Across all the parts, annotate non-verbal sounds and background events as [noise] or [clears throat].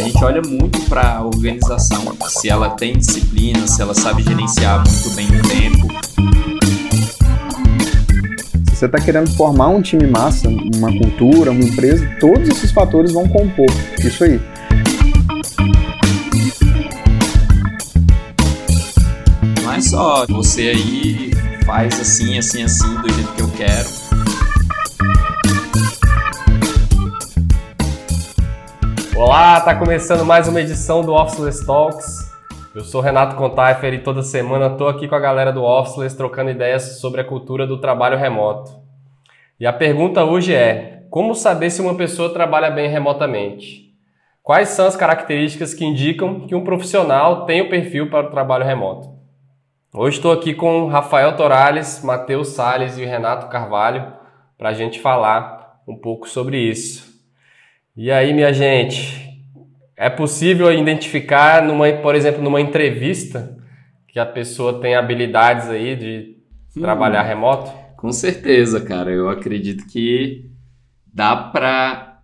A gente olha muito para a organização, se ela tem disciplina, se ela sabe gerenciar muito bem o tempo. Se você está querendo formar um time massa, uma cultura, uma empresa, todos esses fatores vão compor isso aí. Não é só você aí faz assim, assim, assim, do jeito que eu quero Olá, tá começando mais uma edição do Officeless Talks. Eu sou Renato Contaifer e toda semana tô aqui com a galera do Officeless trocando ideias sobre a cultura do trabalho remoto. E a pergunta hoje é: como saber se uma pessoa trabalha bem remotamente? Quais são as características que indicam que um profissional tem o perfil para o trabalho remoto? Hoje estou aqui com Rafael Torales, Matheus Sales e Renato Carvalho para a gente falar um pouco sobre isso. E aí, minha gente, é possível identificar, numa, por exemplo, numa entrevista, que a pessoa tem habilidades aí de hum, trabalhar remoto? Com certeza, cara. Eu acredito que dá para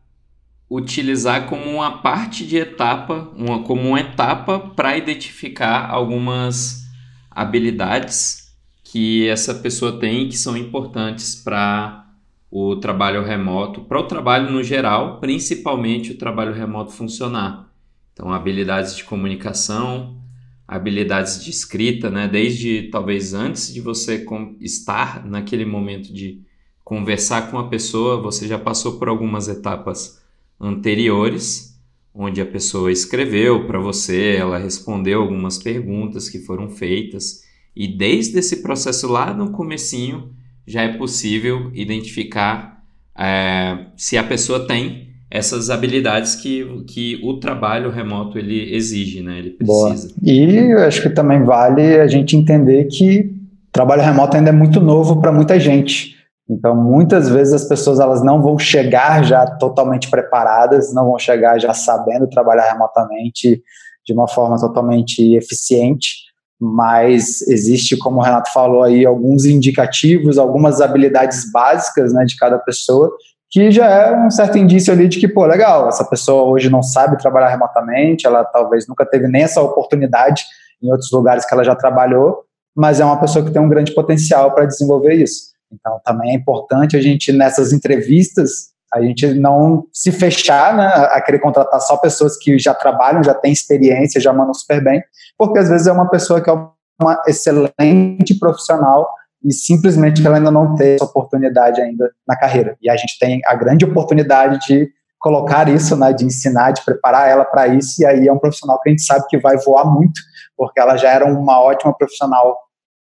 utilizar como uma parte de etapa, uma, como uma etapa para identificar algumas habilidades que essa pessoa tem que são importantes para o trabalho remoto, para o trabalho no geral, principalmente o trabalho remoto funcionar. Então, habilidades de comunicação, habilidades de escrita, né? desde talvez antes de você estar naquele momento de conversar com a pessoa, você já passou por algumas etapas anteriores, onde a pessoa escreveu para você, ela respondeu algumas perguntas que foram feitas, e desde esse processo lá no comecinho, já é possível identificar é, se a pessoa tem essas habilidades que, que o trabalho remoto ele exige, né? Ele precisa. Boa. E eu acho que também vale a gente entender que trabalho remoto ainda é muito novo para muita gente. Então, muitas vezes as pessoas elas não vão chegar já totalmente preparadas, não vão chegar já sabendo trabalhar remotamente de uma forma totalmente eficiente mas existe, como o Renato falou aí, alguns indicativos, algumas habilidades básicas né, de cada pessoa, que já é um certo indício ali de que, pô, legal, essa pessoa hoje não sabe trabalhar remotamente, ela talvez nunca teve nem essa oportunidade em outros lugares que ela já trabalhou, mas é uma pessoa que tem um grande potencial para desenvolver isso. Então, também é importante a gente, nessas entrevistas, a gente não se fechar né, a querer contratar só pessoas que já trabalham, já têm experiência, já mandam super bem, porque às vezes é uma pessoa que é uma excelente profissional e simplesmente ela ainda não tem essa oportunidade ainda na carreira. E a gente tem a grande oportunidade de colocar isso, né, de ensinar, de preparar ela para isso, e aí é um profissional que a gente sabe que vai voar muito, porque ela já era uma ótima profissional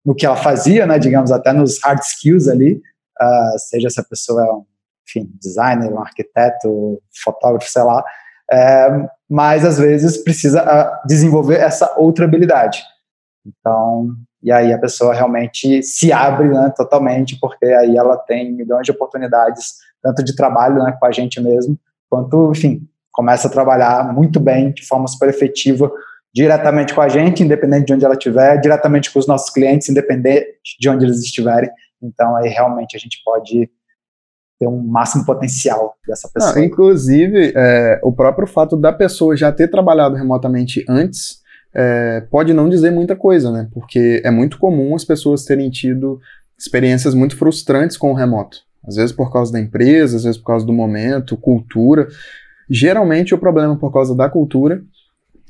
no que ela fazia, né, digamos, até nos hard skills ali, uh, seja essa pessoa é um enfim, designer, um arquiteto, fotógrafo, sei lá, é, mas às vezes precisa ah, desenvolver essa outra habilidade. Então, e aí a pessoa realmente se abre né, totalmente, porque aí ela tem milhões de oportunidades, tanto de trabalho né, com a gente mesmo, quanto, enfim, começa a trabalhar muito bem, de forma super efetiva, diretamente com a gente, independente de onde ela estiver, diretamente com os nossos clientes, independente de onde eles estiverem. Então, aí realmente a gente pode ter um máximo potencial dessa pessoa. Não, inclusive, é, o próprio fato da pessoa já ter trabalhado remotamente antes é, pode não dizer muita coisa, né? Porque é muito comum as pessoas terem tido experiências muito frustrantes com o remoto. Às vezes por causa da empresa, às vezes por causa do momento, cultura. Geralmente o problema é por causa da cultura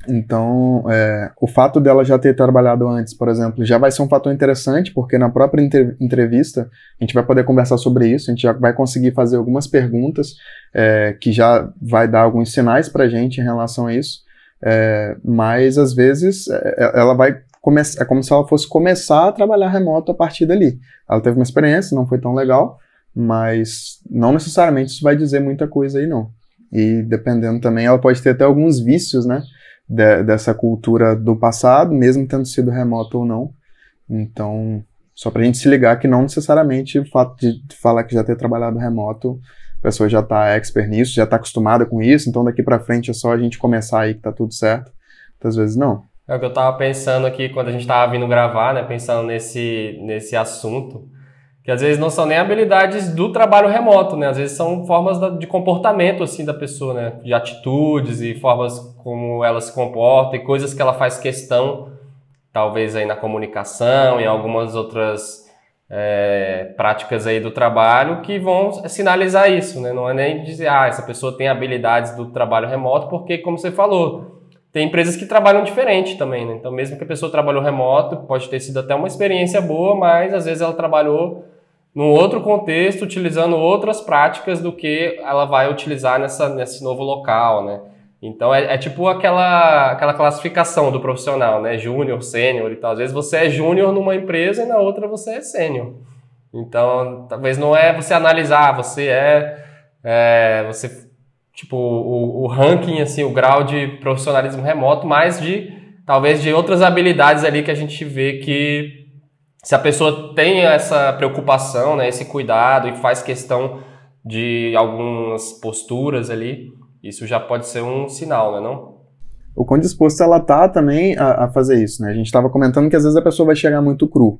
então, é, o fato dela já ter trabalhado antes, por exemplo, já vai ser um fator interessante, porque na própria entrevista a gente vai poder conversar sobre isso, a gente já vai conseguir fazer algumas perguntas é, que já vai dar alguns sinais para a gente em relação a isso, é, mas às vezes é, é, ela vai começar, é como se ela fosse começar a trabalhar remoto a partir dali. Ela teve uma experiência, não foi tão legal, mas não necessariamente isso vai dizer muita coisa aí, não. E dependendo também, ela pode ter até alguns vícios, né? De, dessa cultura do passado, mesmo tendo sido remoto ou não. Então, só para a gente se ligar que não necessariamente o fato de falar que já ter trabalhado remoto, a pessoa já está expert nisso, já está acostumada com isso, então daqui para frente é só a gente começar aí que tá tudo certo. Muitas vezes não. É o que eu estava pensando aqui quando a gente estava vindo gravar, né, pensando nesse, nesse assunto, que às vezes não são nem habilidades do trabalho remoto, né? Às vezes são formas de comportamento assim da pessoa, né? De atitudes e formas como ela se comporta e coisas que ela faz questão, talvez aí na comunicação e algumas outras é, práticas aí do trabalho que vão sinalizar isso, né? Não é nem dizer, ah, essa pessoa tem habilidades do trabalho remoto, porque como você falou, tem empresas que trabalham diferente também, né? Então, mesmo que a pessoa trabalhou remoto, pode ter sido até uma experiência boa, mas às vezes ela trabalhou num outro contexto, utilizando outras práticas do que ela vai utilizar nessa, nesse novo local, né? Então é, é tipo aquela, aquela classificação do profissional, né? Júnior, sênior e tal. Às vezes você é júnior numa empresa e na outra você é sênior. Então, talvez não é você analisar, você é, é você tipo o, o ranking assim, o grau de profissionalismo remoto, mas de talvez de outras habilidades ali que a gente vê que se a pessoa tem essa preocupação, né, esse cuidado e faz questão de algumas posturas ali, isso já pode ser um sinal, né, não? O quão disposto ela tá também a, a fazer isso, né? A gente estava comentando que às vezes a pessoa vai chegar muito cru.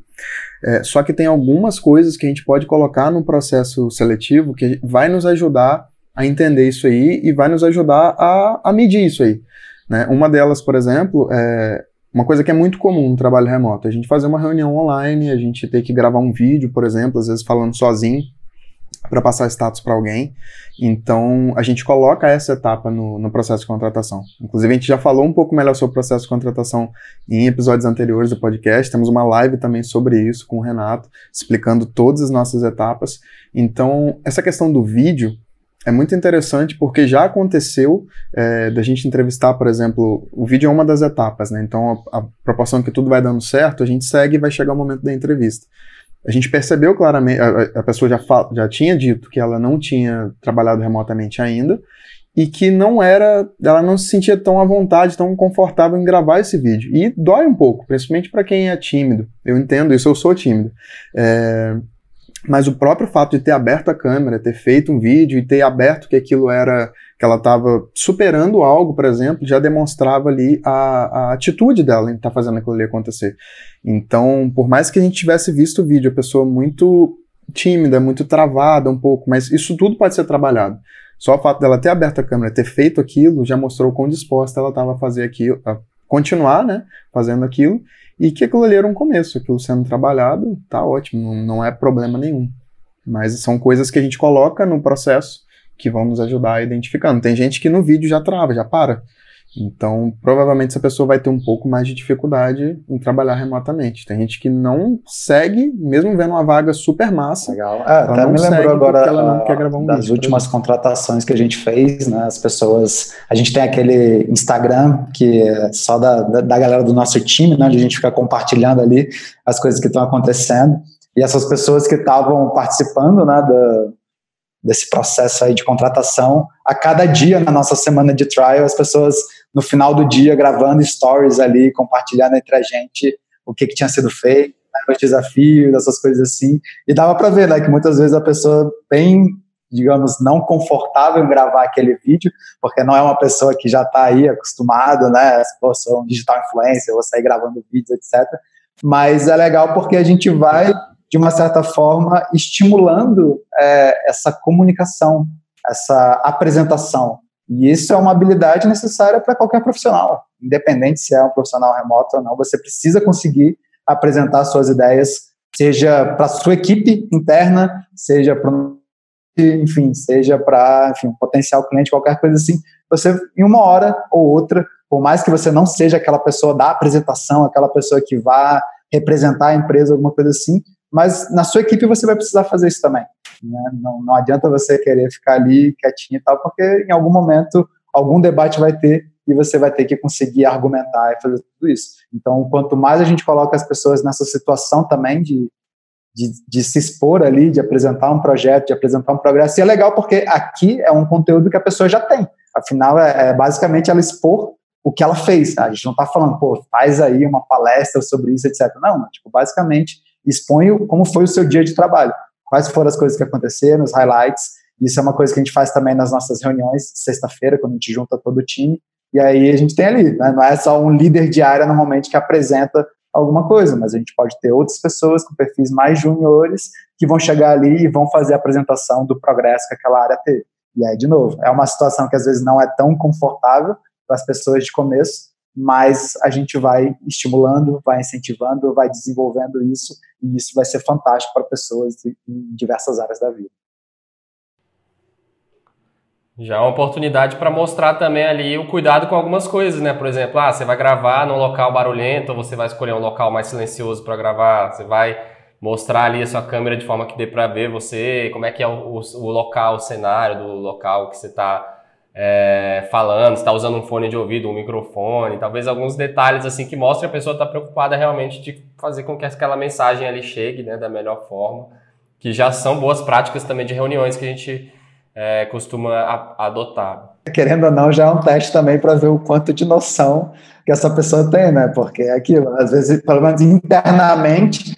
É, só que tem algumas coisas que a gente pode colocar no processo seletivo que vai nos ajudar a entender isso aí e vai nos ajudar a, a medir isso aí. Né? Uma delas, por exemplo, é uma coisa que é muito comum no trabalho remoto, a gente fazer uma reunião online, a gente ter que gravar um vídeo, por exemplo, às vezes falando sozinho, para passar status para alguém. Então, a gente coloca essa etapa no, no, processo de contratação. Inclusive, a gente já falou um pouco melhor sobre o processo de contratação em episódios anteriores do podcast. Temos uma live também sobre isso com o Renato, explicando todas as nossas etapas. Então, essa questão do vídeo é muito interessante porque já aconteceu é, da gente entrevistar, por exemplo, o vídeo é uma das etapas, né? Então, a, a proporção que tudo vai dando certo, a gente segue e vai chegar o momento da entrevista. A gente percebeu claramente, a, a pessoa já, já tinha dito que ela não tinha trabalhado remotamente ainda e que não era, ela não se sentia tão à vontade, tão confortável em gravar esse vídeo. E dói um pouco, principalmente para quem é tímido. Eu entendo isso, eu sou tímido. É, mas o próprio fato de ter aberto a câmera, ter feito um vídeo e ter aberto que aquilo era que ela estava superando algo, por exemplo, já demonstrava ali a, a atitude dela em estar tá fazendo aquilo ali acontecer. Então, por mais que a gente tivesse visto o vídeo, a pessoa muito tímida, muito travada um pouco, mas isso tudo pode ser trabalhado. Só o fato dela ter aberto a câmera, ter feito aquilo, já mostrou quão disposta ela estava a fazer aquilo, a continuar, né, fazendo aquilo, e que aquilo ali era um começo, aquilo sendo trabalhado, tá ótimo, não, não é problema nenhum. Mas são coisas que a gente coloca no processo que vão nos ajudar a identificando. Tem gente que no vídeo já trava, já para. Então, provavelmente essa pessoa vai ter um pouco mais de dificuldade em trabalhar remotamente. Tem gente que não segue, mesmo vendo uma vaga super massa. Legal. É, até me lembrou agora um das vídeo, últimas contratações que a gente fez, né? As pessoas. A gente tem aquele Instagram que é só da, da, da galera do nosso time, né? Onde a gente fica compartilhando ali as coisas que estão acontecendo. E essas pessoas que estavam participando, né, da, desse processo aí de contratação, a cada dia na nossa semana de trial, as pessoas no final do dia gravando stories ali, compartilhando entre a gente o que, que tinha sido feito, né, os desafios, essas coisas assim. E dava para ver, né, que muitas vezes a pessoa bem, digamos, não confortável em gravar aquele vídeo, porque não é uma pessoa que já está aí acostumada, né, pô, sou um digital influencer, vou sair gravando vídeos, etc. Mas é legal porque a gente vai de uma certa forma, estimulando é, essa comunicação, essa apresentação. E isso é uma habilidade necessária para qualquer profissional, independente se é um profissional remoto ou não. Você precisa conseguir apresentar suas ideias, seja para sua equipe interna, seja para enfim, seja para enfim, potencial cliente, qualquer coisa assim. Você, em uma hora ou outra, por mais que você não seja aquela pessoa da apresentação, aquela pessoa que vá representar a empresa, alguma coisa assim, mas na sua equipe você vai precisar fazer isso também. Né? Não, não adianta você querer ficar ali quietinho e tal, porque em algum momento algum debate vai ter e você vai ter que conseguir argumentar e fazer tudo isso. Então, quanto mais a gente coloca as pessoas nessa situação também de, de, de, se expor ali, de apresentar um projeto, de apresentar um progresso, e é legal porque aqui é um conteúdo que a pessoa já tem. Afinal, é, é basicamente ela expor o que ela fez. A gente não está falando, pô, faz aí uma palestra sobre isso, etc. Não, tipo, basicamente expõe como foi o seu dia de trabalho, quais foram as coisas que aconteceram, os highlights. Isso é uma coisa que a gente faz também nas nossas reuniões, sexta-feira, quando a gente junta todo o time. E aí a gente tem ali, né? não é só um líder de área normalmente que apresenta alguma coisa, mas a gente pode ter outras pessoas com perfis mais juniores que vão chegar ali e vão fazer a apresentação do progresso que aquela área teve. E aí, de novo, é uma situação que às vezes não é tão confortável para as pessoas de começo, mas a gente vai estimulando, vai incentivando, vai desenvolvendo isso, e isso vai ser fantástico para pessoas em diversas áreas da vida. Já é uma oportunidade para mostrar também ali o cuidado com algumas coisas, né? Por exemplo, ah, você vai gravar num local barulhento, ou você vai escolher um local mais silencioso para gravar, você vai mostrar ali a sua câmera de forma que dê para ver você, como é que é o, o, o, local, o cenário do local que você está é, falando, está usando um fone de ouvido, um microfone, talvez alguns detalhes assim que mostrem a pessoa está preocupada realmente de fazer com que aquela mensagem ali chegue, né, da melhor forma, que já são boas práticas também de reuniões que a gente é, costuma a, adotar. Querendo ou não, já é um teste também para ver o quanto de noção que essa pessoa tem, né? Porque é aquilo, às vezes, pelo menos internamente,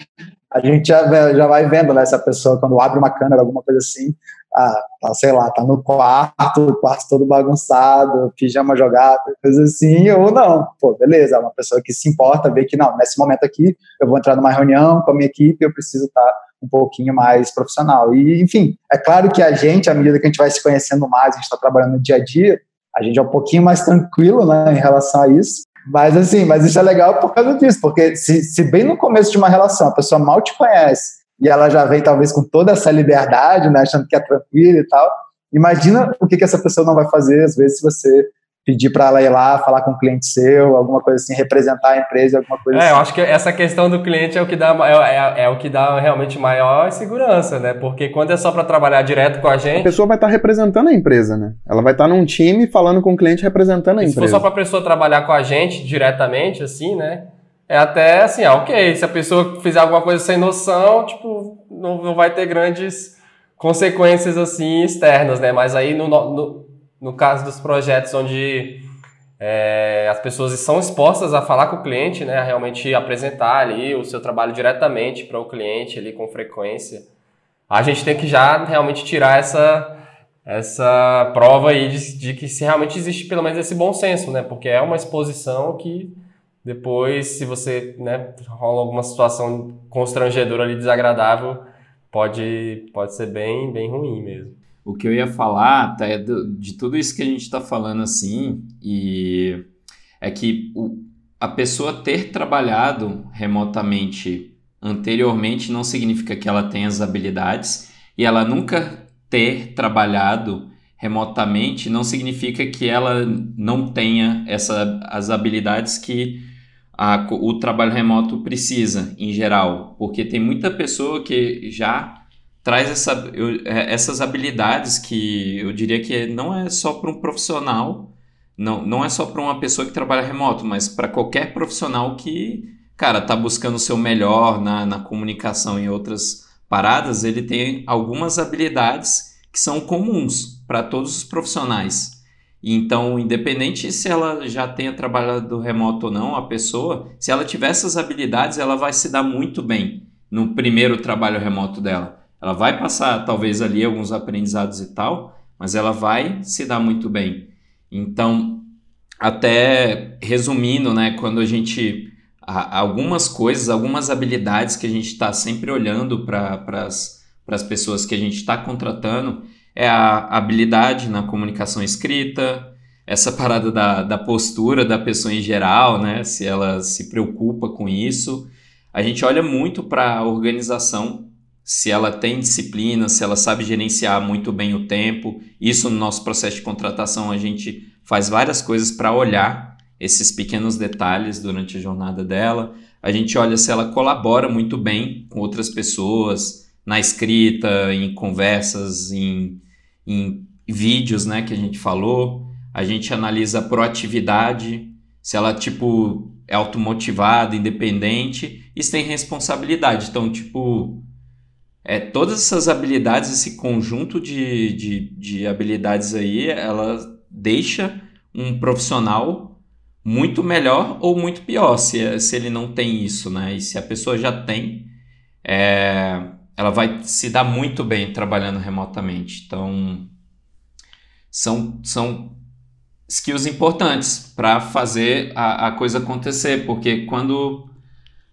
a gente já, já vai vendo, né? Essa pessoa, quando abre uma câmera, alguma coisa assim, ah, tá, sei lá, tá no quarto, o quarto todo bagunçado, pijama jogado, coisa assim, ou não. Pô, beleza, é uma pessoa que se importa, vê que, não, nesse momento aqui, eu vou entrar numa reunião com a minha equipe, eu preciso estar tá um pouquinho mais profissional. E, enfim, é claro que a gente, à medida que a gente vai se conhecendo mais, a gente está trabalhando no dia a dia, a gente é um pouquinho mais tranquilo né, em relação a isso. Mas assim, mas isso é legal por causa disso, porque se, se bem no começo de uma relação a pessoa mal te conhece e ela já vem talvez com toda essa liberdade, né, achando que é tranquila e tal, imagina o que, que essa pessoa não vai fazer às vezes se você pedir para ela ir lá falar com um cliente seu, alguma coisa assim, representar a empresa, alguma coisa é, assim. eu acho que essa questão do cliente é o que dá é, é, é o que dá realmente maior segurança, né? Porque quando é só para trabalhar direto com a gente, a pessoa vai estar tá representando a empresa, né? Ela vai estar tá num time falando com o cliente representando a empresa. Se for só para a pessoa trabalhar com a gente diretamente assim, né? É até assim, ah, ok, se a pessoa fizer alguma coisa sem noção, tipo, não, não vai ter grandes consequências assim externas, né? Mas aí no, no no caso dos projetos onde é, as pessoas são expostas a falar com o cliente, né, a realmente apresentar ali o seu trabalho diretamente para o cliente ali com frequência, a gente tem que já realmente tirar essa essa prova aí de, de que se realmente existe pelo menos esse bom senso, né, porque é uma exposição que depois, se você né, rola alguma situação constrangedora ali, desagradável, pode, pode ser bem, bem ruim mesmo. O que eu ia falar tá, é do, de tudo isso que a gente está falando assim, e é que o, a pessoa ter trabalhado remotamente anteriormente não significa que ela tenha as habilidades, e ela nunca ter trabalhado remotamente não significa que ela não tenha essa, as habilidades que a, o trabalho remoto precisa, em geral, porque tem muita pessoa que já traz essa, eu, é, essas habilidades que eu diria que não é só para um profissional, não, não é só para uma pessoa que trabalha remoto, mas para qualquer profissional que, cara, tá buscando o seu melhor na, na comunicação e outras paradas, ele tem algumas habilidades que são comuns para todos os profissionais. Então, independente se ela já tenha trabalhado remoto ou não, a pessoa, se ela tiver essas habilidades, ela vai se dar muito bem no primeiro trabalho remoto dela. Ela vai passar talvez ali alguns aprendizados e tal, mas ela vai se dar muito bem. Então, até resumindo, né, quando a gente algumas coisas, algumas habilidades que a gente está sempre olhando para as pessoas que a gente está contratando é a habilidade na comunicação escrita, essa parada da, da postura da pessoa em geral, né? Se ela se preocupa com isso. A gente olha muito para a organização se ela tem disciplina, se ela sabe gerenciar muito bem o tempo. Isso no nosso processo de contratação a gente faz várias coisas para olhar esses pequenos detalhes durante a jornada dela. A gente olha se ela colabora muito bem com outras pessoas na escrita, em conversas, em, em vídeos, né, que a gente falou. A gente analisa a proatividade, se ela tipo é automotivada, independente, e se tem responsabilidade. Então, tipo, é, todas essas habilidades, esse conjunto de, de, de habilidades aí, ela deixa um profissional muito melhor ou muito pior se, se ele não tem isso, né? E se a pessoa já tem, é, ela vai se dar muito bem trabalhando remotamente. Então, são, são skills importantes para fazer a, a coisa acontecer, porque quando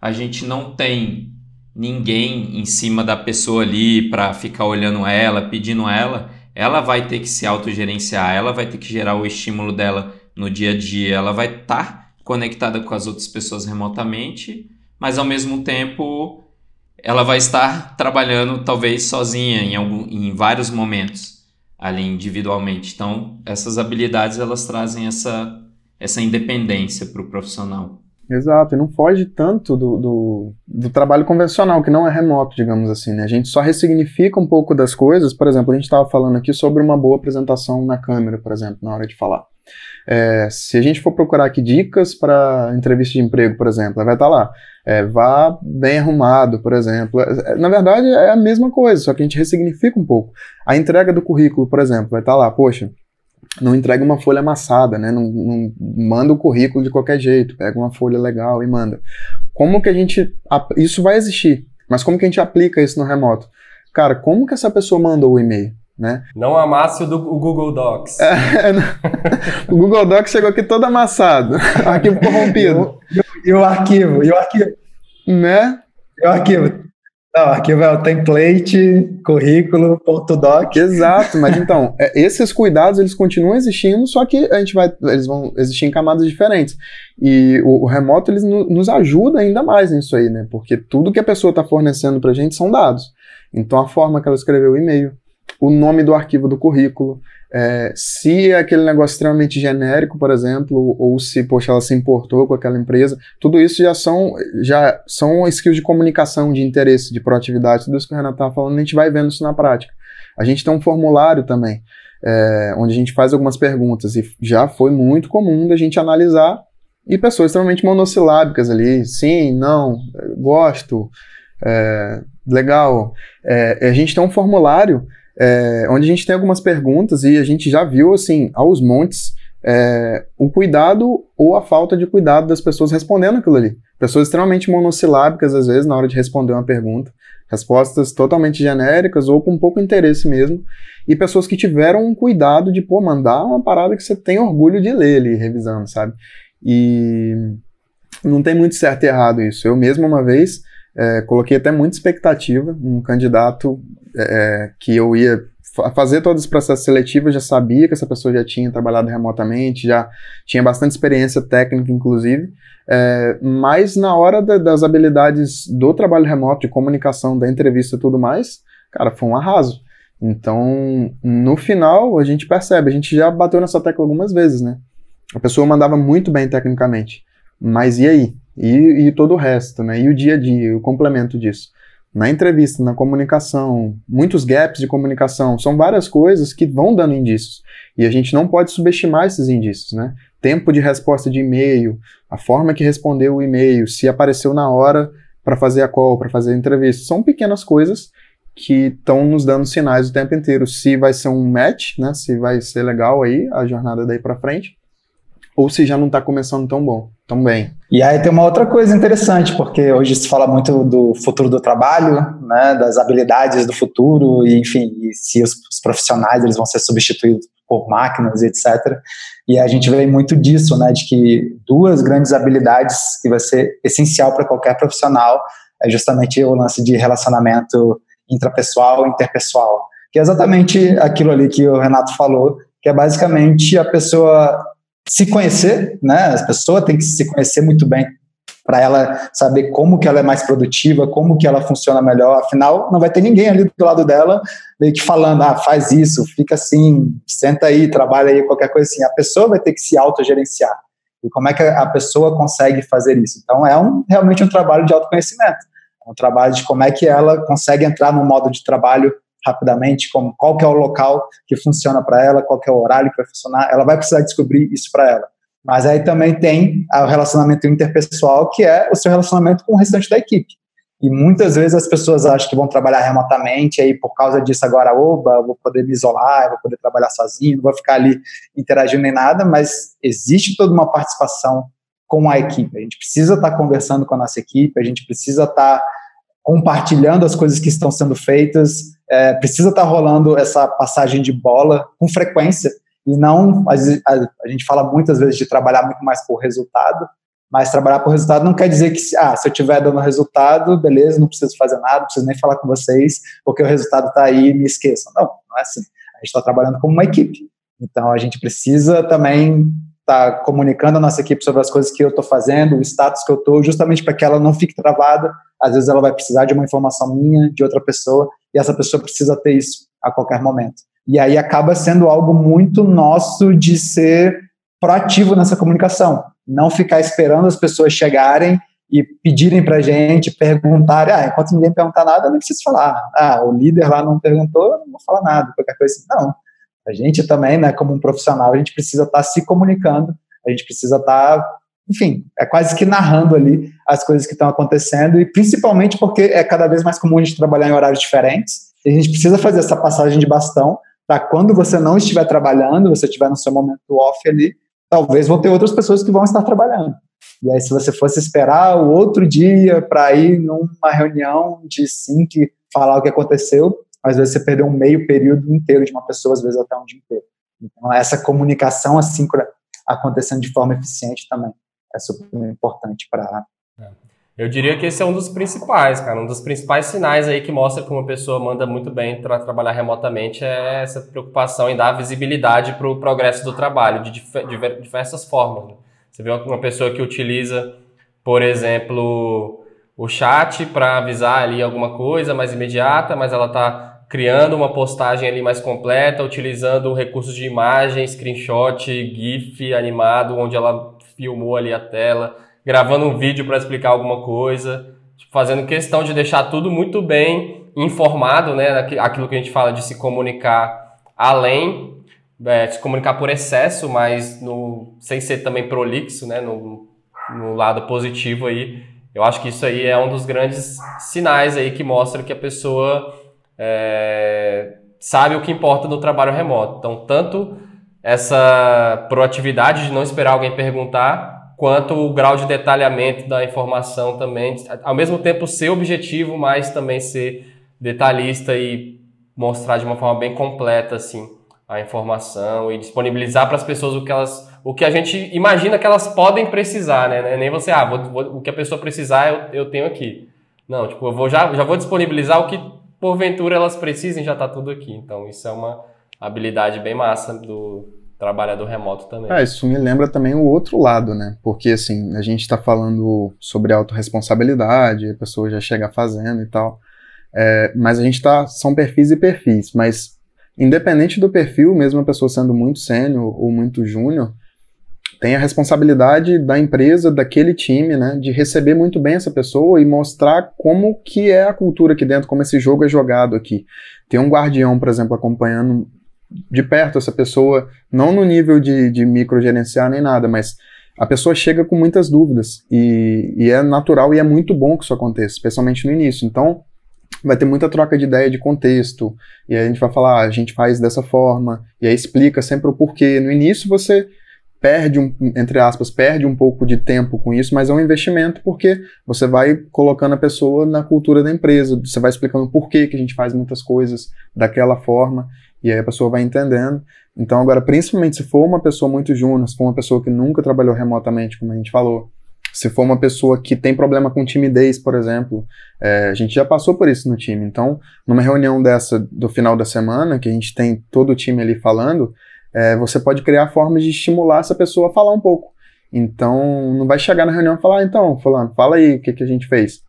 a gente não tem ninguém em cima da pessoa ali para ficar olhando ela, pedindo ela, ela vai ter que se autogerenciar, ela vai ter que gerar o estímulo dela no dia a dia, ela vai estar tá conectada com as outras pessoas remotamente, mas ao mesmo tempo ela vai estar trabalhando talvez sozinha em, algum, em vários momentos ali individualmente. Então, essas habilidades elas trazem essa, essa independência para o profissional. Exato, e não foge tanto do, do, do, trabalho convencional, que não é remoto, digamos assim, né? A gente só ressignifica um pouco das coisas, por exemplo, a gente estava falando aqui sobre uma boa apresentação na câmera, por exemplo, na hora de falar. É, se a gente for procurar aqui dicas para entrevista de emprego, por exemplo, vai estar tá lá, é, vá bem arrumado, por exemplo. É, na verdade, é a mesma coisa, só que a gente ressignifica um pouco. A entrega do currículo, por exemplo, vai estar tá lá, poxa, não entrega uma folha amassada, né? Não, não, manda o currículo de qualquer jeito, pega uma folha legal e manda. Como que a gente. Isso vai existir, mas como que a gente aplica isso no remoto? Cara, como que essa pessoa mandou o e-mail? Né? Não amasse o, do, o Google Docs. É, o Google Docs chegou aqui todo amassado, [laughs] arquivo corrompido. E o, e o arquivo, e o arquivo. Né? E o arquivo não, arquivo é o template, currículo, ponto doc. Exato, mas então, é, esses cuidados eles continuam existindo, só que a gente vai, eles vão existir em camadas diferentes. E o, o remoto eles no, nos ajuda ainda mais nisso aí, né? Porque tudo que a pessoa está fornecendo para a gente são dados. Então a forma que ela escreveu o e-mail, o nome do arquivo do currículo, é, se é aquele negócio extremamente genérico, por exemplo, ou se, poxa, ela se importou com aquela empresa, tudo isso já são, já são skills de comunicação, de interesse, de proatividade, tudo isso que o Renato estava falando, a gente vai vendo isso na prática. A gente tem um formulário também, é, onde a gente faz algumas perguntas, e já foi muito comum da gente analisar, e pessoas extremamente monossilábicas ali, sim, não, gosto, é, legal. É, a gente tem um formulário é, onde a gente tem algumas perguntas e a gente já viu, assim, aos montes, é, o cuidado ou a falta de cuidado das pessoas respondendo aquilo ali. Pessoas extremamente monossilábicas, às vezes, na hora de responder uma pergunta. Respostas totalmente genéricas ou com pouco interesse mesmo. E pessoas que tiveram um cuidado de, pô, mandar uma parada que você tem orgulho de ler ali, revisando, sabe? E não tem muito certo e errado isso. Eu mesmo, uma vez, é, coloquei até muita expectativa. Um candidato é, que eu ia fazer todo esse processo seletivo, eu já sabia que essa pessoa já tinha trabalhado remotamente, já tinha bastante experiência técnica, inclusive, é, mas na hora da, das habilidades do trabalho remoto, de comunicação, da entrevista e tudo mais, cara, foi um arraso. Então, no final, a gente percebe, a gente já bateu nessa tecla algumas vezes, né? A pessoa mandava muito bem tecnicamente, mas e aí? E, e todo o resto, né? E o dia a dia, o complemento disso na entrevista, na comunicação, muitos gaps de comunicação, são várias coisas que vão dando indícios. E a gente não pode subestimar esses indícios, né? Tempo de resposta de e-mail, a forma que respondeu o e-mail, se apareceu na hora para fazer a call, para fazer a entrevista, são pequenas coisas que estão nos dando sinais o tempo inteiro se vai ser um match, né? Se vai ser legal aí a jornada daí para frente, ou se já não está começando tão bom, tão bem. E aí tem uma outra coisa interessante, porque hoje se fala muito do futuro do trabalho, né, das habilidades do futuro, e enfim, e se os, os profissionais eles vão ser substituídos por máquinas, etc. E a gente vê muito disso, né, de que duas grandes habilidades que vai ser essencial para qualquer profissional é justamente o lance de relacionamento intrapessoal interpessoal, que é exatamente aquilo ali que o Renato falou, que é basicamente a pessoa se conhecer, né? A pessoa tem que se conhecer muito bem para ela saber como que ela é mais produtiva, como que ela funciona melhor. Afinal, não vai ter ninguém ali do lado dela meio que falando, ah, faz isso, fica assim, senta aí, trabalha aí, qualquer coisa assim. A pessoa vai ter que se autogerenciar. E como é que a pessoa consegue fazer isso? Então, é um, realmente um trabalho de autoconhecimento. É um trabalho de como é que ela consegue entrar no modo de trabalho rapidamente, como qual que é o local que funciona para ela, qual que é o horário que vai funcionar, ela vai precisar descobrir isso para ela. Mas aí também tem o relacionamento interpessoal, que é o seu relacionamento com o restante da equipe. E muitas vezes as pessoas acham que vão trabalhar remotamente, aí por causa disso agora, oba, vou poder me isolar, vou poder trabalhar sozinho, não vou ficar ali interagindo nem nada, mas existe toda uma participação com a equipe. A gente precisa estar conversando com a nossa equipe, a gente precisa estar compartilhando as coisas que estão sendo feitas, é, precisa estar tá rolando essa passagem de bola com frequência e não a, a, a, gente fala muitas vezes de trabalhar muito mais por resultado Mas trabalhar por resultado não quer dizer que, ah, se eu estiver dando resultado, beleza, não preciso fazer nada, não preciso nem falar com vocês, porque o resultado está aí me esqueçam. Não, não é assim. A gente está trabalhando como uma equipe. Então, a gente precisa também estar tá comunicando a nossa equipe sobre as coisas que eu estou fazendo, o status que eu estou, justamente para que ela não fique travada. Às vezes ela vai precisar de uma informação minha, de outra pessoa, e essa pessoa precisa ter isso a qualquer momento. E aí acaba sendo algo muito nosso de ser proativo nessa comunicação, não ficar esperando as pessoas chegarem e pedirem para gente, perguntarem, ah, enquanto ninguém perguntar nada, eu nem preciso falar. Ah, o líder lá não perguntou, não vou falar nada, qualquer coisa assim. Não, a gente também, né, como um profissional, a gente precisa estar tá se comunicando, a gente precisa estar, tá, enfim, é quase que narrando ali as coisas que estão acontecendo, e principalmente porque é cada vez mais comum a gente trabalhar em horários diferentes, e a gente precisa fazer essa passagem de bastão para quando você não estiver trabalhando, você estiver no seu momento off ali, talvez vão ter outras pessoas que vão estar trabalhando. E aí, se você fosse esperar o outro dia para ir numa reunião de sync falar o que aconteceu, às vezes você perdeu um meio período inteiro de uma pessoa, às vezes até um dia inteiro. Então, essa comunicação assíncrona acontecendo de forma eficiente também é super importante para. É. Eu diria que esse é um dos principais, cara. Um dos principais sinais aí que mostra que uma pessoa manda muito bem para trabalhar remotamente é essa preocupação em dar visibilidade para o progresso do trabalho, de diversas formas. Né? Você vê uma pessoa que utiliza, por exemplo, o chat para avisar ali alguma coisa mais imediata, mas ela está criando uma postagem ali mais completa, utilizando recursos de imagem, screenshot, GIF animado, onde ela filmou ali a tela, gravando um vídeo para explicar alguma coisa, tipo, fazendo questão de deixar tudo muito bem informado, né? Aquilo que a gente fala de se comunicar além, é, se comunicar por excesso, mas no, sem ser também prolixo, né? No, no lado positivo aí. Eu acho que isso aí é um dos grandes sinais aí que mostra que a pessoa é, sabe o que importa no trabalho remoto. Então, tanto essa proatividade de não esperar alguém perguntar, quanto o grau de detalhamento da informação também, ao mesmo tempo ser objetivo, mas também ser detalhista e mostrar de uma forma bem completa assim a informação e disponibilizar para as pessoas o que elas o que a gente imagina que elas podem precisar, né? Nem você, ah, vou, vou, o que a pessoa precisar eu, eu tenho aqui. Não, tipo, eu vou já, já vou disponibilizar o que porventura elas precisem, já está tudo aqui. Então, isso é uma habilidade bem massa do trabalhador remoto também. É, isso me lembra também o outro lado, né? Porque, assim, a gente está falando sobre autorresponsabilidade, a pessoa já chega fazendo e tal. É, mas a gente tá. São perfis e perfis, mas independente do perfil, mesmo a pessoa sendo muito sênior ou muito júnior, tem a responsabilidade da empresa, daquele time, né, de receber muito bem essa pessoa e mostrar como que é a cultura aqui dentro, como esse jogo é jogado aqui. Tem um guardião, por exemplo, acompanhando de perto essa pessoa, não no nível de, de microgerenciar nem nada, mas a pessoa chega com muitas dúvidas e, e é natural e é muito bom que isso aconteça, especialmente no início. Então, vai ter muita troca de ideia de contexto, e aí a gente vai falar, ah, a gente faz dessa forma, e aí explica sempre o porquê. No início você perde, um, entre aspas, perde um pouco de tempo com isso, mas é um investimento porque você vai colocando a pessoa na cultura da empresa, você vai explicando por que, que a gente faz muitas coisas daquela forma, e aí a pessoa vai entendendo. Então, agora, principalmente se for uma pessoa muito júnior, se for uma pessoa que nunca trabalhou remotamente, como a gente falou, se for uma pessoa que tem problema com timidez, por exemplo, é, a gente já passou por isso no time. Então, numa reunião dessa do final da semana, que a gente tem todo o time ali falando, é, você pode criar formas de estimular essa pessoa a falar um pouco. Então, não vai chegar na reunião e falar, ah, então, fulano, fala aí o que, que a gente fez.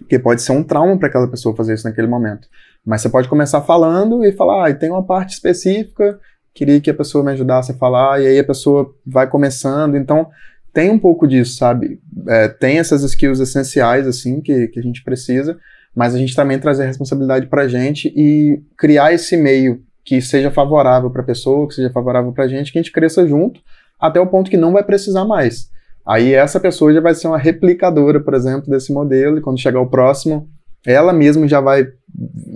Porque pode ser um trauma para aquela pessoa fazer isso naquele momento. Mas você pode começar falando e falar, ah, tem uma parte específica, queria que a pessoa me ajudasse a falar, e aí a pessoa vai começando. Então, tem um pouco disso, sabe? É, tem essas skills essenciais, assim, que, que a gente precisa, mas a gente também trazer a responsabilidade para a gente e criar esse meio que seja favorável para a pessoa, que seja favorável para a gente, que a gente cresça junto até o ponto que não vai precisar mais. Aí essa pessoa já vai ser uma replicadora, por exemplo, desse modelo, e quando chegar o próximo, ela mesma já vai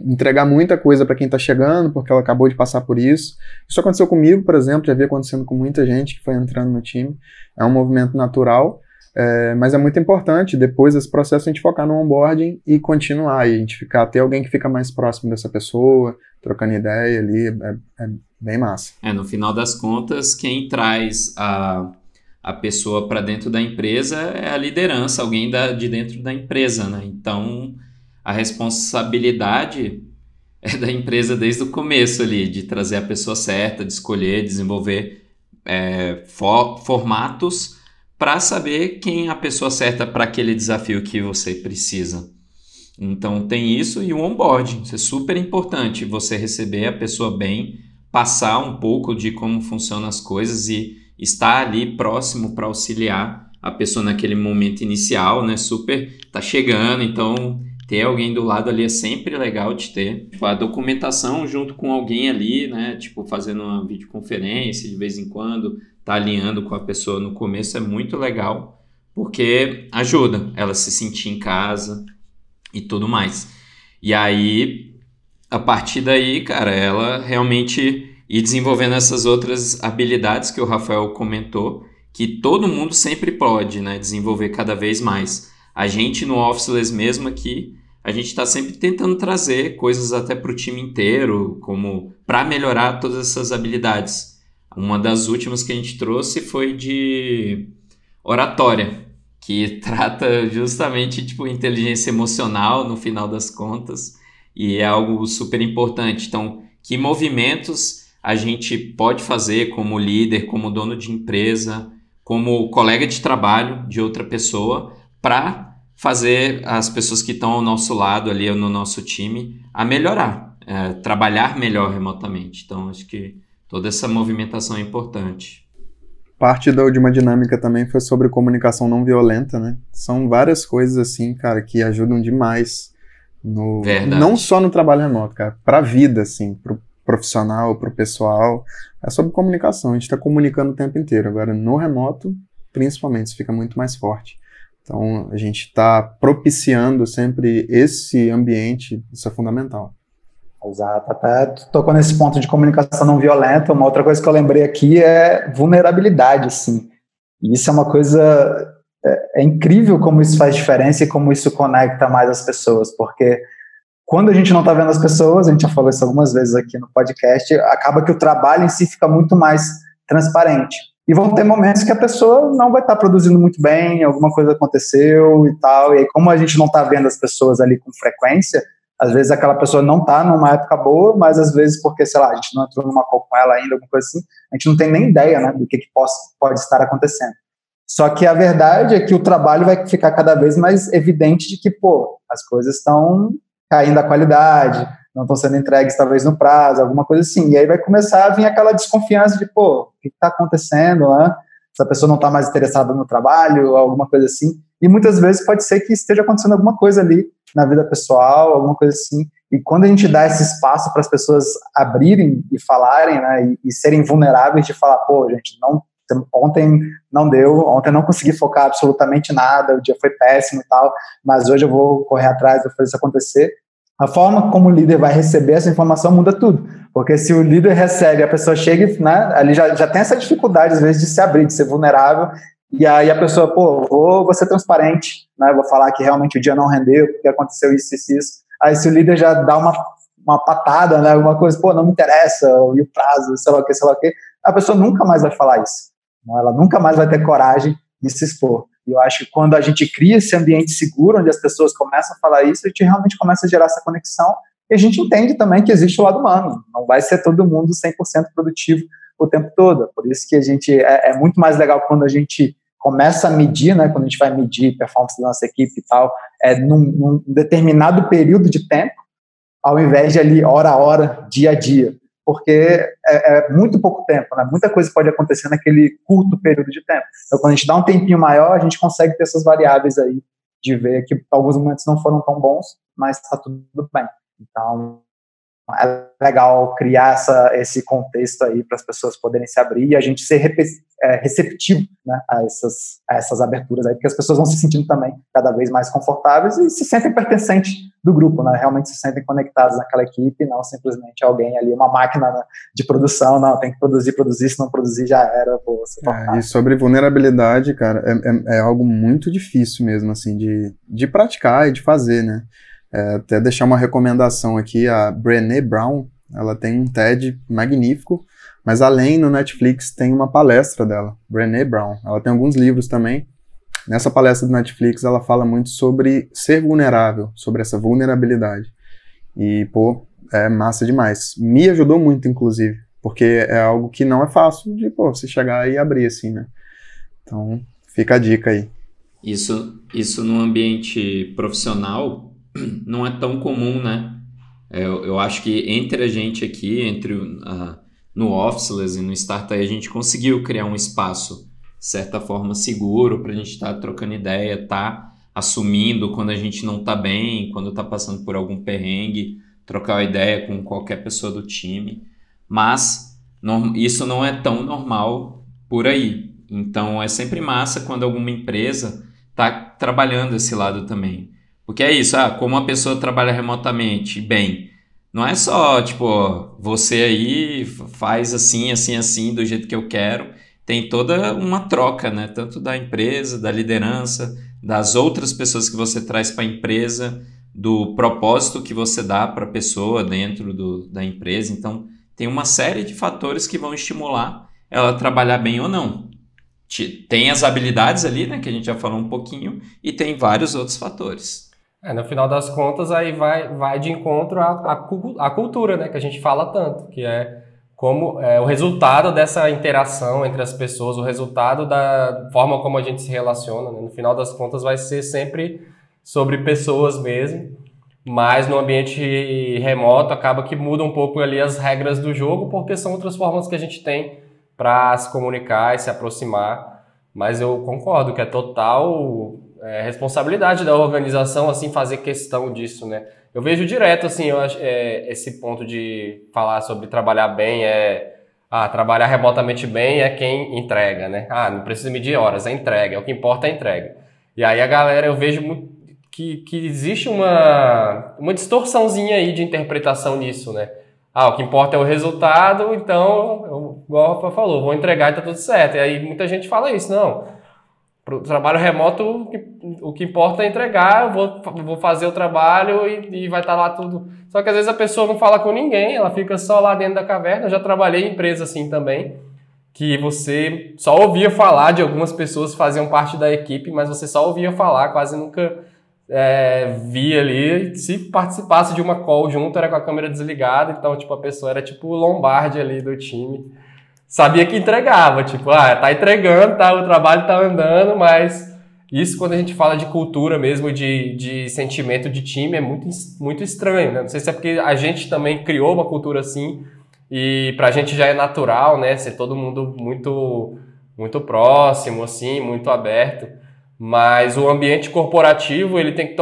entregar muita coisa para quem está chegando, porque ela acabou de passar por isso. Isso aconteceu comigo, por exemplo, já vi acontecendo com muita gente que foi entrando no time. É um movimento natural, é, mas é muito importante depois desse processo a gente focar no onboarding e continuar, e a gente ficar, ter alguém que fica mais próximo dessa pessoa, trocando ideia ali, é, é bem massa. É, no final das contas, quem traz a, a pessoa para dentro da empresa é a liderança, alguém da, de dentro da empresa, né? Então, a responsabilidade é da empresa desde o começo ali, de trazer a pessoa certa, de escolher, desenvolver é, for, formatos para saber quem é a pessoa certa para aquele desafio que você precisa. Então tem isso e o onboarding, isso é super importante, você receber a pessoa bem, passar um pouco de como funcionam as coisas e estar ali próximo para auxiliar a pessoa naquele momento inicial, né? Super tá chegando, então ter alguém do lado ali é sempre legal de ter. Tipo, a documentação junto com alguém ali, né? Tipo, fazendo uma videoconferência de vez em quando, tá alinhando com a pessoa no começo é muito legal, porque ajuda ela se sentir em casa e tudo mais. E aí, a partir daí, cara, ela realmente ir desenvolvendo essas outras habilidades que o Rafael comentou, que todo mundo sempre pode, né? Desenvolver cada vez mais. A gente no Officeless mesmo aqui, a gente está sempre tentando trazer coisas até para o time inteiro, como para melhorar todas essas habilidades. Uma das últimas que a gente trouxe foi de oratória, que [laughs] trata justamente tipo inteligência emocional no final das contas e é algo super importante. Então, que movimentos a gente pode fazer como líder, como dono de empresa, como colega de trabalho de outra pessoa para fazer as pessoas que estão ao nosso lado ali no nosso time a melhorar, é, trabalhar melhor remotamente. Então, acho que toda essa movimentação é importante. Parte da, uma dinâmica também foi sobre comunicação não violenta, né? São várias coisas assim, cara, que ajudam demais no, Verdade. não só no trabalho remoto, cara, para a vida, assim, pro profissional, pro pessoal. É sobre comunicação, a gente está comunicando o tempo inteiro. Agora, no remoto, principalmente, isso fica muito mais forte. Então, a gente está propiciando sempre esse ambiente, isso é fundamental. Exato, até tocou nesse ponto de comunicação não violenta, uma outra coisa que eu lembrei aqui é vulnerabilidade, sim. E isso é uma coisa, é, é incrível como isso faz diferença e como isso conecta mais as pessoas, porque quando a gente não está vendo as pessoas, a gente já falou isso algumas vezes aqui no podcast, acaba que o trabalho em si fica muito mais transparente. E vão ter momentos que a pessoa não vai estar tá produzindo muito bem, alguma coisa aconteceu e tal. E aí, como a gente não está vendo as pessoas ali com frequência, às vezes aquela pessoa não está numa época boa, mas às vezes porque, sei lá, a gente não entrou numa call com ela ainda, alguma coisa assim, a gente não tem nem ideia né, do que, que pode, pode estar acontecendo. Só que a verdade é que o trabalho vai ficar cada vez mais evidente de que, pô, as coisas estão caindo a qualidade, não estão sendo entregues talvez no prazo, alguma coisa assim. E aí vai começar a vir aquela desconfiança de, pô, o que está acontecendo, né? Se a pessoa não está mais interessada no trabalho, alguma coisa assim. E muitas vezes pode ser que esteja acontecendo alguma coisa ali na vida pessoal, alguma coisa assim. E quando a gente dá esse espaço para as pessoas abrirem e falarem, né, e, e, serem vulneráveis de falar, pô, gente, não, ontem não deu, ontem não consegui focar absolutamente nada, o dia foi péssimo e tal, mas hoje eu vou correr atrás, vou fazer isso acontecer a forma como o líder vai receber essa informação muda tudo. Porque se o líder recebe, a pessoa chega, né, ali já, já tem essa dificuldade, às vezes, de se abrir, de ser vulnerável, e aí a pessoa, pô, vou, vou ser transparente, né, vou falar que realmente o dia não rendeu, porque aconteceu isso, isso, isso. Aí se o líder já dá uma, uma patada, né, alguma coisa, pô, não me interessa, e o prazo, sei lá o que, sei lá o que, a pessoa nunca mais vai falar isso. Né, ela nunca mais vai ter coragem de se expor. E eu acho que quando a gente cria esse ambiente seguro, onde as pessoas começam a falar isso, a gente realmente começa a gerar essa conexão e a gente entende também que existe o lado humano. Não vai ser todo mundo 100% produtivo o tempo todo. Por isso que a gente é, é, muito mais legal quando a gente começa a medir, né, quando a gente vai medir performance da nossa equipe e tal, é num, num determinado período de tempo, ao invés de ali hora a hora, dia a dia porque é, é, muito pouco tempo, né? Muita coisa pode acontecer naquele curto período de tempo. Então, quando a gente dá um tempinho maior, a gente consegue ter essas variáveis aí de ver que alguns momentos não foram tão bons, mas está tudo bem. Então, é legal criar essa, esse contexto aí para as pessoas poderem se abrir e a gente ser é, receptivo né, a, essas, a essas aberturas aí, porque as pessoas vão se sentindo também cada vez mais confortáveis e se sentem pertencentes do grupo, né, realmente se sentem conectados naquela equipe, não simplesmente alguém ali, uma máquina né, de produção, não, tem que produzir, produzir, se não produzir já era, vou é, E sobre vulnerabilidade, cara, é, é, é algo muito difícil mesmo, assim, de, de praticar e de fazer, né, é, até deixar uma recomendação aqui, a Brené Brown, ela tem um TED magnífico, Mas além, no Netflix tem uma palestra dela, Brené Brown. Ela tem alguns livros também. Nessa palestra do Netflix, ela fala muito sobre ser vulnerável, sobre essa vulnerabilidade. E, pô, é massa demais. Me ajudou muito, inclusive, porque é algo que não é fácil de, pô, você chegar e abrir assim, né? Então, fica a dica aí. Isso, isso no ambiente profissional [clears throat] não é tão comum, né? Eu, eu acho que entre a gente aqui, entre uh, no Officeless e no Startup, a gente conseguiu criar um espaço, certa forma, seguro para a gente estar tá trocando ideia, tá assumindo quando a gente não está bem, quando está passando por algum perrengue, trocar ideia com qualquer pessoa do time. Mas não, isso não é tão normal por aí. Então é sempre massa quando alguma empresa está trabalhando esse lado também. Porque é isso, ah, como a pessoa trabalha remotamente bem, não é só, tipo, você aí faz assim, assim, assim, do jeito que eu quero. Tem toda uma troca, né? Tanto da empresa, da liderança, das outras pessoas que você traz para a empresa, do propósito que você dá para a pessoa dentro do, da empresa. Então, tem uma série de fatores que vão estimular ela a trabalhar bem ou não. Tem as habilidades ali, né, que a gente já falou um pouquinho, e tem vários outros fatores. É, no final das contas, aí vai, vai de encontro à, à cultura, né, que a gente fala tanto, que é como é, o resultado dessa interação entre as pessoas, o resultado da forma como a gente se relaciona, né? no final das contas vai ser sempre sobre pessoas mesmo, mas no ambiente remoto acaba que muda um pouco ali as regras do jogo, porque são outras formas que a gente tem para se comunicar e se aproximar, mas eu concordo que é total é, responsabilidade da organização assim fazer questão disso, né? Eu vejo direto assim, eu acho, é, esse ponto de falar sobre trabalhar bem é ah, trabalhar remotamente bem é quem entrega, né? Ah, não precisa medir horas, é entrega, é o que importa é a entrega. E aí a galera, eu vejo que, que existe uma, uma distorçãozinha aí de interpretação nisso, né? Ah, o que importa é o resultado, então, eu, igual o Rafa falou, vou entregar e tá tudo certo. E aí muita gente fala isso, não o trabalho remoto, o que, o que, importa é entregar, eu vou, vou fazer o trabalho e, e vai estar tá lá tudo. Só que às vezes a pessoa não fala com ninguém, ela fica só lá dentro da caverna. Eu já trabalhei em empresa assim também, que você só ouvia falar de algumas pessoas que faziam parte da equipe, mas você só ouvia falar, quase nunca é, via ali. Se participasse de uma call junto, era com a câmera desligada, então tipo, a pessoa era tipo o ali do time sabia que entregava, tipo, ah, tá entregando, tá, o trabalho tá andando, mas isso quando a gente fala de cultura mesmo, de, de sentimento de time, é muito, muito estranho, né? Não sei se é porque a gente também criou uma cultura assim e pra gente já é natural, né, ser todo mundo muito muito próximo assim, muito aberto, mas o ambiente corporativo, ele tem que,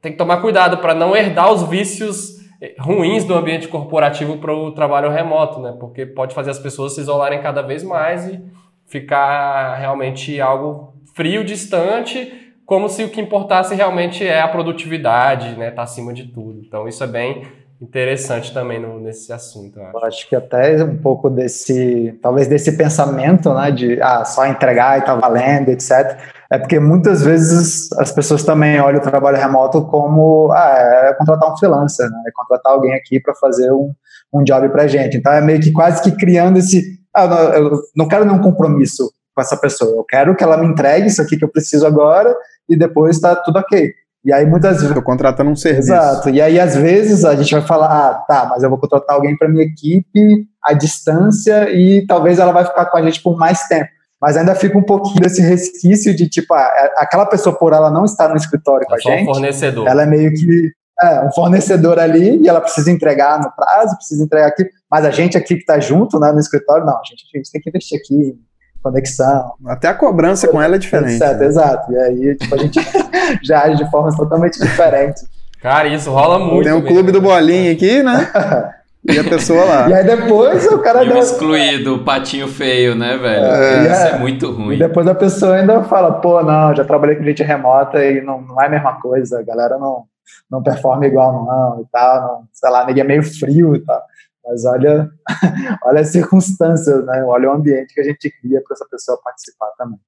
tem que tomar cuidado para não herdar os vícios ruins do ambiente corporativo para o trabalho remoto, né? Porque pode fazer as pessoas se isolarem cada vez mais e ficar realmente algo frio, distante, como se o que importasse realmente é a produtividade, né? Tá acima de tudo. Então isso é bem interessante também no, nesse assunto. Eu acho. eu acho. que até um pouco desse, talvez desse pensamento, né, de ah, só entregar e tá valendo, etc. É porque muitas vezes as pessoas também olham o trabalho remoto como ah, é contratar um freelancer, né, é contratar alguém aqui para fazer um, um job para gente. Então é meio que quase que criando esse, ah, eu não quero nenhum compromisso com essa pessoa, eu quero que ela me entregue isso aqui que eu preciso agora e depois está tudo ok. E aí muitas vezes. Estou contratando um serviço. Exato. E aí, às vezes, a gente vai falar, ah, tá, mas eu vou contratar alguém para minha equipe à distância e talvez ela vai ficar com a gente por mais tempo. Mas ainda fica um pouquinho desse resquício de, tipo, ah, é, aquela pessoa, por ela não estar no escritório é com a gente. Um fornecedor. Ela é meio que é, um fornecedor ali e ela precisa entregar no prazo, precisa entregar aqui. Mas a gente aqui que está junto né, no escritório, não, a gente, a gente tem que investir aqui conexão. Até a cobrança com ela é diferente. Certo, né? exato. E aí, tipo, a gente [laughs] já age de formas totalmente diferentes. Cara, isso rola muito. Tem o um clube do bolinho aqui, né? [laughs] E a pessoa lá. [laughs] E aí depois o cara. deu... excluído, o patinho feio, né, velho? É, isso é, é muito ruim. E depois a pessoa ainda fala, pô, não, já trabalhei com gente remota e não, não é a mesma coisa, a galera não, não performa igual, não, e tal, não, sei lá, ninguém é meio frio e tal. Mas olha, [laughs] olha as circunstâncias, né? Olha o ambiente que a gente cria para essa pessoa participar também.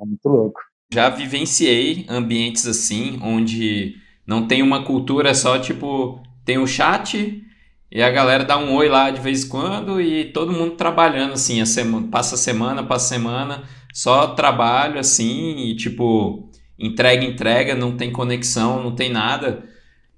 É muito louco. Já vivenciei ambientes assim, onde não tem uma cultura só, tipo, tem o chat E a galera dá um oi lá de vez em quando e todo mundo trabalhando assim, a semana, passa semana, passa semana, só trabalho assim e tipo, entrega, entrega, não tem conexão, não tem nada.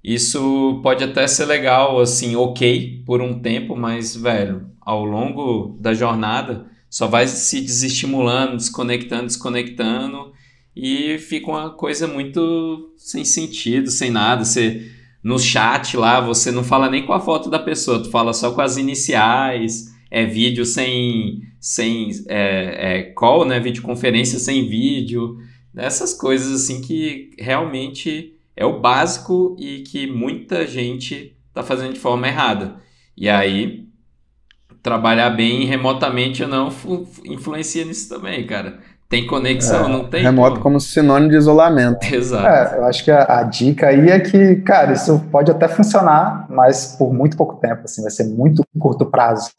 Isso pode até ser legal, assim, ok, por um tempo, mas, velho, ao longo da jornada, só vai se desestimulando, desconectando, desconectando, e fica uma coisa muito sem sentido, sem nada. Você, no chat lá, você não fala nem com a foto da pessoa, tu fala só com as iniciais, é vídeo sem, sem é, é call, né, videoconferência sem vídeo, essas coisas assim que realmente é o básico e que muita gente está fazendo de forma errada. E aí, trabalhar bem remotamente ou não influencia nisso também, cara. Tem conexão, é, não tem? Remoto como sinônimo de isolamento. [laughs] Exato. É, eu acho que a, a, dica aí é que, cara, isso pode até funcionar, mas por muito pouco tempo, assim, vai ser muito curto prazo.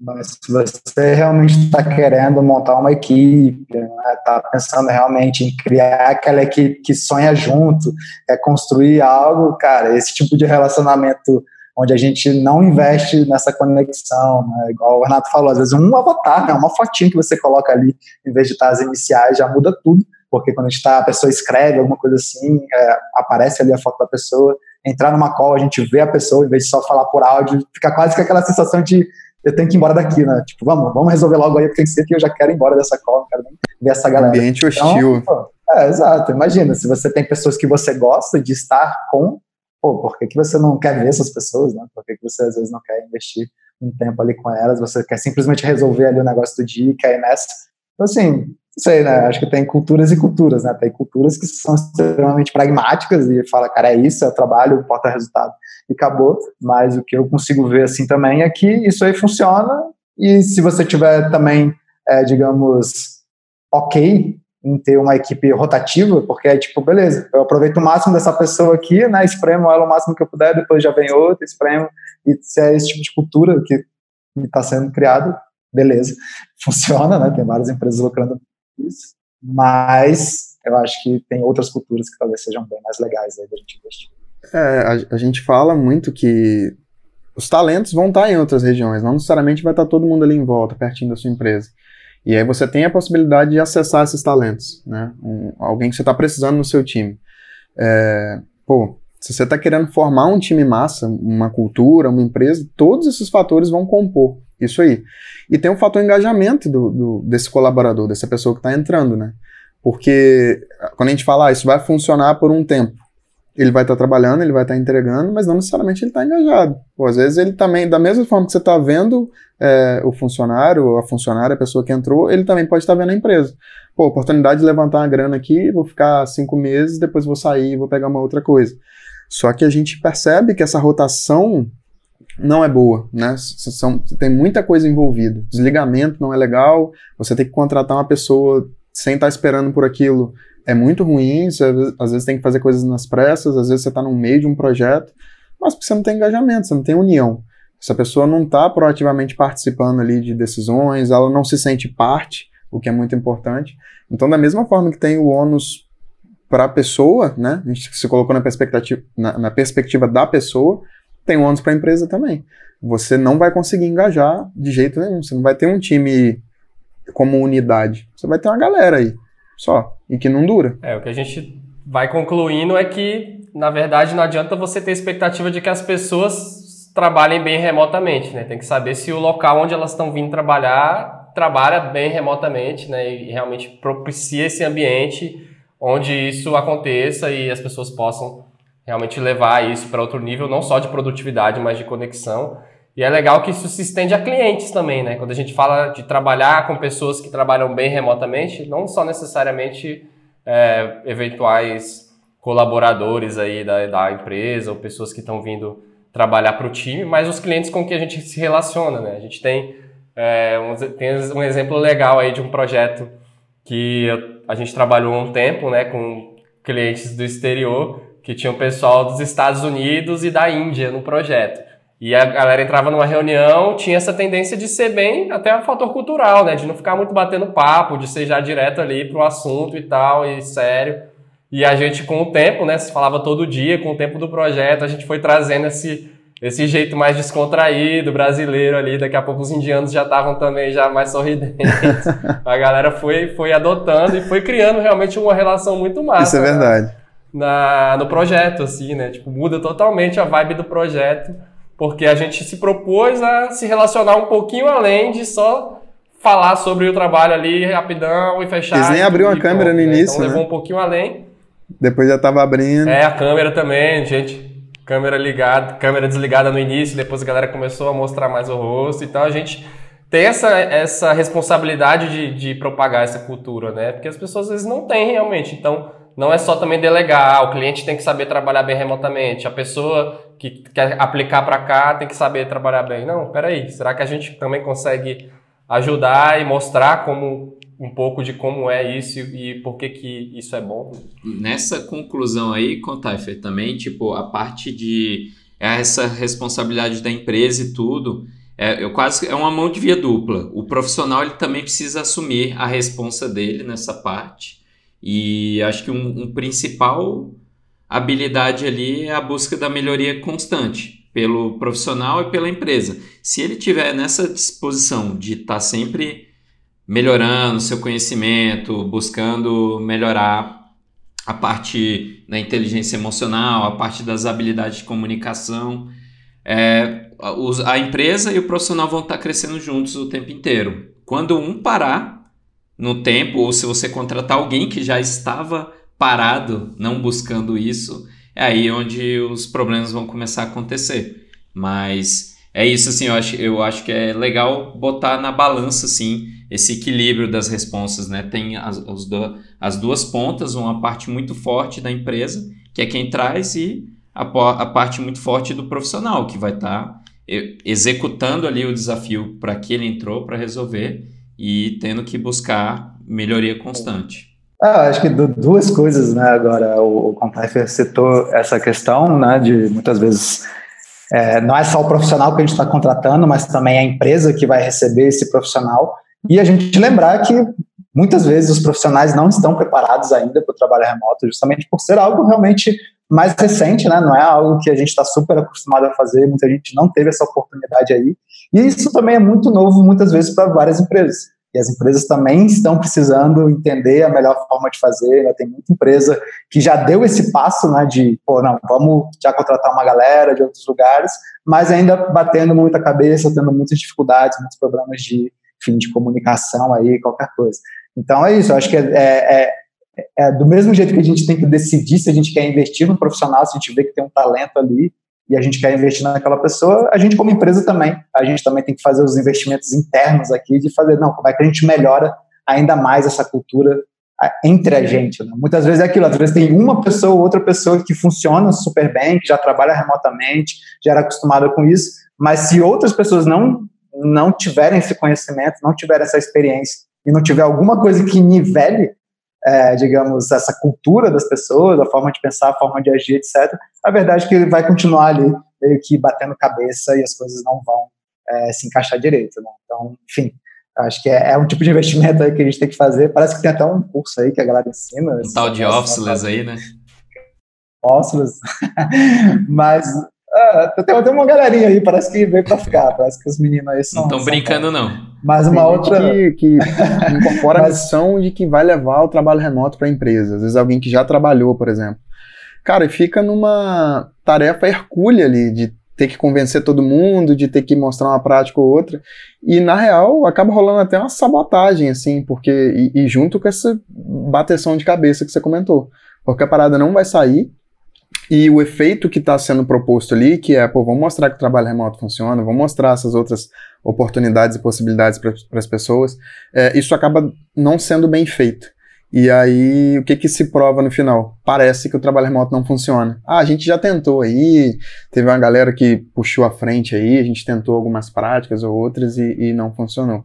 Mas se você realmente está querendo montar uma equipe, está né, pensando realmente em criar aquela equipe que sonha junto, é construir algo, cara, esse tipo de relacionamento onde a gente não investe nessa conexão, né? igual o Renato falou, às vezes um avatar, né? uma fotinha que você coloca ali, em vez de estar as iniciais, já muda tudo, porque quando a gente tá, a pessoa escreve alguma coisa assim, é, aparece ali a foto da pessoa, entrar numa call, a gente vê a pessoa, em vez de só falar por áudio, fica quase com aquela sensação de eu tenho que ir embora daqui, né? Tipo, vamos, vamos resolver logo aí, porque tem que ser que eu já quero ir embora dessa call, não quero nem ver essa galera. Ambiente hostil. Então, é, exato. Imagina, se você tem pessoas que você gosta de estar com, pô, por que, que você não quer ver essas pessoas, né? Por que, que você às vezes não quer investir um tempo ali com elas? Você quer simplesmente resolver ali o negócio do dia, quer ir nessa. Então, assim, sei, né? Acho que tem culturas e culturas, né? Tem culturas que são extremamente pragmáticas e fala, cara, é isso, é o trabalho, importa resultado e acabou. Mas o que eu consigo ver assim também é que isso aí funciona e se você tiver também, é, digamos, ok em ter uma equipe rotativa, porque é tipo, beleza, eu aproveito o máximo dessa pessoa aqui, né? Espremo ela o máximo que eu puder, depois já vem outra, espremo. E se é esse tipo de cultura que está sendo criado, beleza, [laughs] funciona, né? Tem várias empresas lucrando isso, mas eu acho que tem outras culturas que talvez sejam bem mais legais aí da gente investir. É, a, a, gente fala muito que os talentos vão estar em outras regiões, não necessariamente vai estar todo mundo ali em volta, pertinho da sua empresa. E aí você tem a possibilidade de acessar esses talentos, né? Um, alguém que você está precisando no seu time. É, pô, se você está querendo formar um time massa, uma cultura, uma empresa, todos esses fatores vão compor isso aí. E tem o fator engajamento do, do desse colaborador, dessa pessoa que está entrando, né? Porque quando a gente fala, ah, isso vai funcionar por um tempo, ele vai estar tá trabalhando, ele vai estar tá entregando, mas não necessariamente ele está engajado. Pô, às vezes ele também, da mesma forma que você está vendo é, o funcionário, a funcionária, a pessoa que entrou, ele também pode estar tá vendo a empresa. Pô, oportunidade de levantar uma grana aqui, vou ficar cinco meses, depois vou sair, vou pegar uma outra coisa. Só que a gente percebe que essa rotação não é boa, né? São, tem muita coisa envolvida. Desligamento não é legal, você tem que contratar uma pessoa sem estar esperando por aquilo é muito ruim, você, às vezes tem que fazer coisas nas pressas, às vezes você está no meio de um projeto, mas você não tem engajamento, você não tem união. Essa pessoa não está proativamente participando ali de decisões, ela não se sente parte, o que é muito importante. Então, da mesma forma que tem o ônus para a pessoa, né? A gente se colocou na perspectiva, na, na perspectiva da pessoa, tem ônus para a empresa também. Você não vai conseguir engajar de jeito nenhum. Você não vai ter um time como unidade. Você vai ter uma galera aí, só. E que não dura. É, o que a gente vai concluindo é que, na verdade, não adianta você ter expectativa de que as pessoas trabalhem bem remotamente, né? Tem que saber se o local onde elas estão vindo trabalhar trabalha bem remotamente, né? E realmente propicia esse ambiente onde isso aconteça e as pessoas possam realmente levar isso para outro nível, não só de produtividade, mas de conexão. E é legal que isso se estende a clientes também, né? Quando a gente fala de trabalhar com pessoas que trabalham bem remotamente, não só necessariamente é, eventuais colaboradores aí da, da empresa ou pessoas que estão vindo trabalhar para o time, mas os clientes com que a gente se relaciona, né? A gente tem, é, um, tem um exemplo legal aí de um projeto que a gente trabalhou um tempo, né, com clientes do exterior que tinha o pessoal dos Estados Unidos e da Índia no projeto. E a galera entrava numa reunião, tinha essa tendência de ser bem até um fator cultural, né? De não ficar muito batendo papo, de ser já direto ali pro assunto e tal, e sério. E a gente, com o tempo, né? Se falava todo dia, com o tempo do projeto, a gente foi trazendo esse, esse jeito mais descontraído, brasileiro ali. Daqui a pouco os indianos já estavam também já mais sorridentes. [laughs] a galera foi, foi adotando e foi criando realmente uma relação muito massa. Isso é verdade. Na, no projeto, assim, né? Tipo, muda totalmente a vibe do projeto, porque a gente se propôs a se relacionar um pouquinho além de só falar sobre o trabalho ali rapidão e fechar. Eles nem abriu a câmera no né? início. Então né? levou um pouquinho além. Depois já tava abrindo. É, a câmera também, gente. Câmera ligada, câmera desligada no início, depois a galera começou a mostrar mais o rosto. Então a gente tem essa, essa responsabilidade de, de propagar essa cultura, né? Porque as pessoas às vezes não têm realmente. Então não é só também delegar, o cliente tem que saber trabalhar bem remotamente, a pessoa que quer aplicar para cá tem que saber trabalhar bem. Não, peraí, será que a gente também consegue ajudar e mostrar como um pouco de como é isso e por que, que isso é bom. Nessa conclusão aí, Contaifer, também, tipo, a parte de essa responsabilidade da empresa e tudo, é, eu quase é uma mão de via dupla. O profissional ele também precisa assumir a responsa dele nessa parte. E acho que um, um principal habilidade ali é a busca da melhoria constante pelo profissional e pela empresa. Se ele tiver nessa disposição de estar tá sempre melhorando seu conhecimento, buscando melhorar a parte da inteligência emocional, a parte das habilidades de comunicação. É, a empresa e o profissional vão estar crescendo juntos o tempo inteiro. Quando um parar no tempo, ou se você contratar alguém que já estava parado, não buscando isso, é aí onde os problemas vão começar a acontecer. Mas é isso, assim, eu acho, eu acho que é legal botar na balança, assim, esse equilíbrio das responsas, né? Tem as, as, do, as duas pontas, uma parte muito forte da empresa, que é quem traz, e a, a parte muito forte do profissional, que vai estar tá executando ali o desafio para que ele entrou para resolver e tendo que buscar melhoria constante. Ah, acho que duas coisas, né? Agora, o, o citou essa questão, né, de muitas vezes é, não é só o profissional que a gente está contratando, mas também a empresa que vai receber esse profissional. E a gente lembrar que muitas vezes os profissionais não estão preparados ainda para o trabalho remoto, justamente por ser algo realmente mais recente, né? Não é algo que a gente está super acostumado a fazer, muita gente não teve essa oportunidade aí. E isso também é muito novo, muitas vezes, para várias empresas. E as empresas também estão precisando entender a melhor forma de fazer. Né? Tem muita empresa que já deu esse passo, né, de, pô, não, vamos já contratar uma galera de outros lugares, mas ainda batendo muita cabeça, tendo muitas dificuldades, muitos problemas de, enfim, de comunicação aí, qualquer coisa. Então é isso, eu acho que é, é, é, é do mesmo jeito que a gente tem que decidir se a gente quer investir no profissional, se a gente vê que tem um talento ali, e a gente quer investir naquela pessoa, a gente como empresa também, a gente também tem que fazer os investimentos internos aqui de fazer, não, como é que a gente melhora ainda mais essa cultura entre a gente. Né? Muitas vezes é aquilo, às vezes tem uma pessoa ou outra pessoa que funciona super bem, que já trabalha remotamente, já era acostumada com isso, mas se outras pessoas não não tiverem esse conhecimento, não tiverem essa experiência e não tiver alguma coisa que nivele é, digamos, essa cultura das pessoas, a forma de pensar, a forma de agir, etc., a verdade é que ele vai continuar ali meio que batendo cabeça e as coisas não vão é, se encaixar direito. Né? Então, enfim, acho que é, é, um tipo de investimento aí que a gente tem que fazer. Parece que tem até um curso aí que a galera ensina. Um tal de officeless aí, né? Officeless. [laughs] Mas ah, tem, tem uma galerinha aí, parece que veio pra ficar. Parece que os meninos aí são. Não estão brincando, não. Mas uma outra. Que, que [laughs] incorpora Mas... a missão de que vai levar o trabalho remoto para a empresa. Às vezes alguém que já trabalhou, por exemplo. Cara, e fica numa tarefa hercúlea ali de ter que convencer todo mundo, de ter que mostrar uma prática ou outra. E na real acaba rolando até uma sabotagem, assim, porque. E, e junto com essa bateção de cabeça que você comentou. Porque a parada não vai sair, e o efeito que está sendo proposto ali, que é, pô, vamos mostrar que o trabalho remoto funciona, vamos mostrar essas outras oportunidades e possibilidades para as pessoas, é, isso acaba não sendo bem feito. E aí, o que que se prova no final? Parece que o trabalho remoto não funciona. Ah, a gente já tentou aí, teve uma galera que puxou a frente aí, a gente tentou algumas práticas ou outras e, e não funcionou.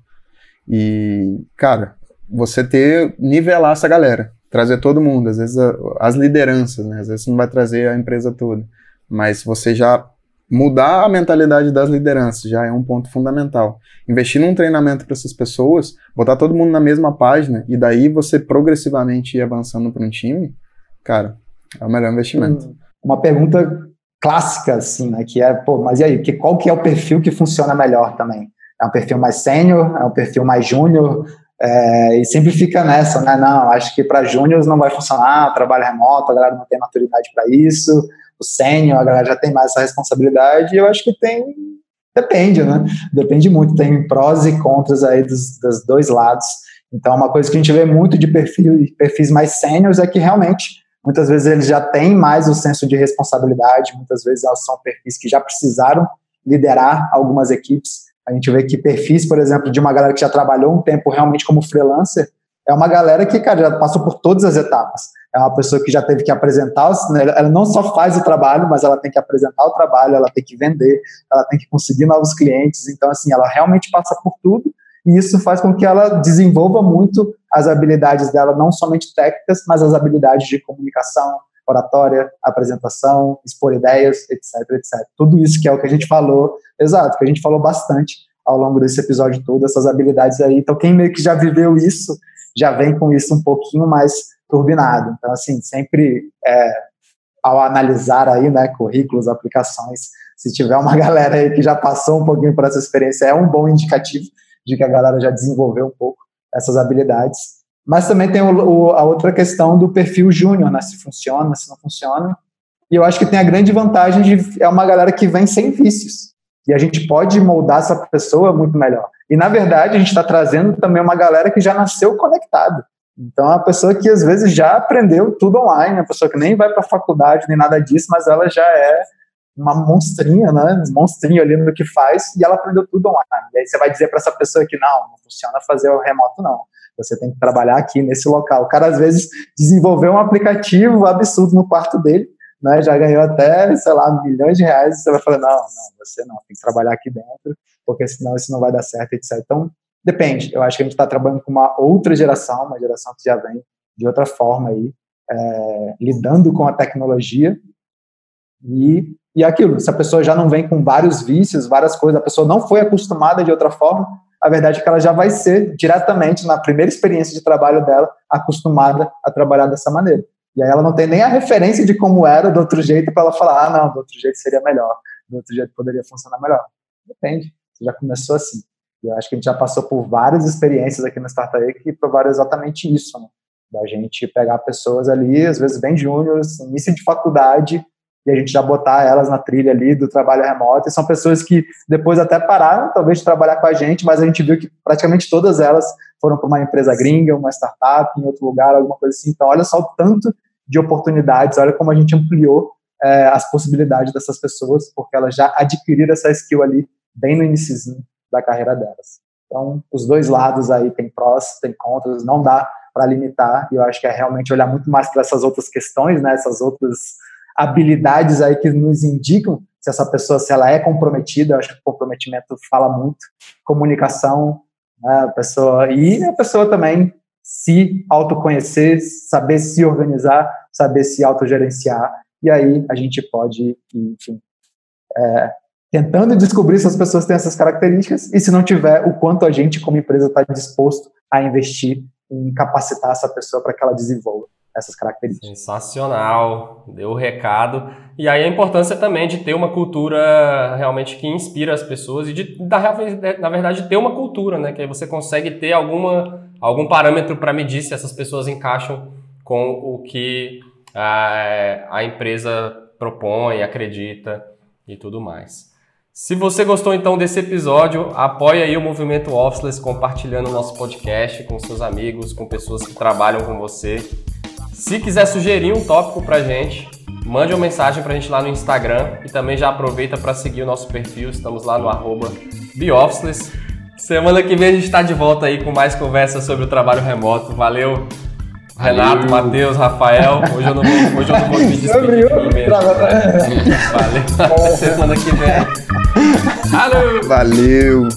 E, cara, você ter, nivelar essa galera trazer todo mundo, às vezes a, as lideranças, né? Às vezes você não vai trazer a empresa toda, mas você já mudar a mentalidade das lideranças já é um ponto fundamental. Investir num treinamento para essas pessoas, botar todo mundo na mesma página e daí você progressivamente ir avançando para um time, cara, é o melhor investimento. Uma pergunta clássica, assim, né? Que é, pô, mas e aí, que, qual que é o perfil que funciona melhor também? É um perfil mais sênior? É um perfil mais júnior? É, e sempre fica nessa, né? Não, acho que para júniores não vai funcionar, trabalho remoto, a galera não tem maturidade para isso, o sênior, a galera já tem mais essa responsabilidade, e eu acho que tem. Depende, né? Depende muito, tem prós e contras aí dos, dos dois lados. Então, uma coisa que a gente vê muito de perfil, perfis mais sêniores é que realmente, muitas vezes eles já têm mais o senso de responsabilidade, muitas vezes são perfis que já precisaram liderar algumas equipes, a gente vê que perfis, por exemplo, de uma galera que já trabalhou um tempo realmente como freelancer, é uma galera que, cara, já passou por todas as etapas. É uma pessoa que já teve que apresentar, né, ela não só faz o trabalho, mas ela tem que apresentar o trabalho, ela tem que vender, ela tem que conseguir novos clientes. Então, assim, ela realmente passa por tudo e isso faz com que ela desenvolva muito as habilidades dela, não somente técnicas, mas as habilidades de comunicação, oratória, apresentação, expor ideias, etc, etc. Tudo isso que é o que a gente falou, exato, que a gente falou bastante ao longo desse episódio todo, essas habilidades aí. Então, quem meio que já viveu isso, já vem com isso um pouquinho mais turbinado. Então, assim, sempre é, ao analisar aí, né, currículos, aplicações, se tiver uma [laughs] galera aí que já passou um pouquinho por essa experiência, é um bom indicativo de que a galera já desenvolveu um pouco essas habilidades. Mas também tem o, o, a outra questão do perfil júnior, né? Se funciona, se não funciona. E eu acho que tem a grande vantagem de é uma galera que vem sem vícios. E a gente pode moldar essa pessoa muito melhor. E, na verdade, a gente está trazendo também uma galera que já nasceu conectada. Então, é uma pessoa que às vezes já aprendeu tudo online, uma pessoa que nem vai para a faculdade nem nada disso, mas ela já é uma monstrinha, né? Monstrinho ali no que faz e ela aprendeu tudo online. E aí você vai dizer para essa pessoa que não, não funciona fazer o remoto, não. Você tem que trabalhar aqui nesse local. O cara, às vezes, desenvolveu um aplicativo absurdo no quarto dele, né? Já ganhou até, sei lá, milhões de reais. E você vai falar, não, não, você não, tem que trabalhar aqui dentro, porque senão isso não vai dar certo, etc. Então, depende. Eu acho que a gente está trabalhando com uma outra geração, uma geração que já vem de outra forma aí, é, lidando com a tecnologia. E, e aquilo, se a pessoa já não vem com vários vícios, várias coisas, a pessoa não foi acostumada de outra forma, a verdade é que ela já vai ser diretamente na primeira experiência de trabalho dela acostumada a trabalhar dessa maneira. E aí ela não tem nem a referência de como era do outro jeito para ela falar, ah, não, do outro jeito seria melhor, do outro jeito poderia funcionar melhor. Depende, você já começou assim. E eu acho que a gente já passou por várias experiências aqui no Startup que provaram exatamente isso, né? Da gente pegar pessoas ali, às vezes bem júniores, início de faculdade, e a gente já botar elas na trilha ali do trabalho remoto. E são pessoas que depois até pararam, talvez, de trabalhar com a gente, mas a gente viu que praticamente todas elas foram para uma empresa gringa, uma startup, em outro lugar, alguma coisa assim. Então, olha só o tanto de oportunidades, olha como a gente ampliou é, as possibilidades dessas pessoas, porque elas já adquiriram essa skill ali bem no início da carreira delas. Então, os dois lados aí tem prós, tem contras, não dá para limitar, e eu acho que é realmente olhar muito mais para essas outras questões, né, essas outras habilidades aí que nos indicam se essa pessoa, se ela é comprometida, eu acho que o comprometimento fala muito, comunicação, a pessoa, e a pessoa também se autoconhecer, saber se organizar, saber se autogerenciar, e aí a gente pode, enfim, é, tentando descobrir se as pessoas têm essas características, e se não tiver, o quanto a gente, como empresa, está disposto a investir em capacitar essa pessoa para que ela desenvolva essas características. Sensacional, deu o recado. E aí a importância também de ter uma cultura realmente que inspira as pessoas e de, na verdade, ter uma cultura, né? Que aí você consegue ter alguma, algum parâmetro para medir se essas pessoas encaixam com o que a, a empresa propõe, acredita e tudo mais. Se você gostou então desse episódio, apoie aí o Movimento Officeless compartilhando o nosso podcast com seus amigos, com pessoas que trabalham com você. Se quiser sugerir um tópico pra gente, mande uma mensagem pra gente lá no Instagram e também já aproveita para seguir o nosso perfil, estamos lá no arroba Beofficeless. Semana que vem a gente está de volta aí com mais conversas sobre o trabalho remoto. Valeu! Renato, Matheus, Rafael. Hoje eu não vou, hoje eu não vou me [laughs] despedir. [laughs] Valeu. Até semana que vem. Valeu. Valeu.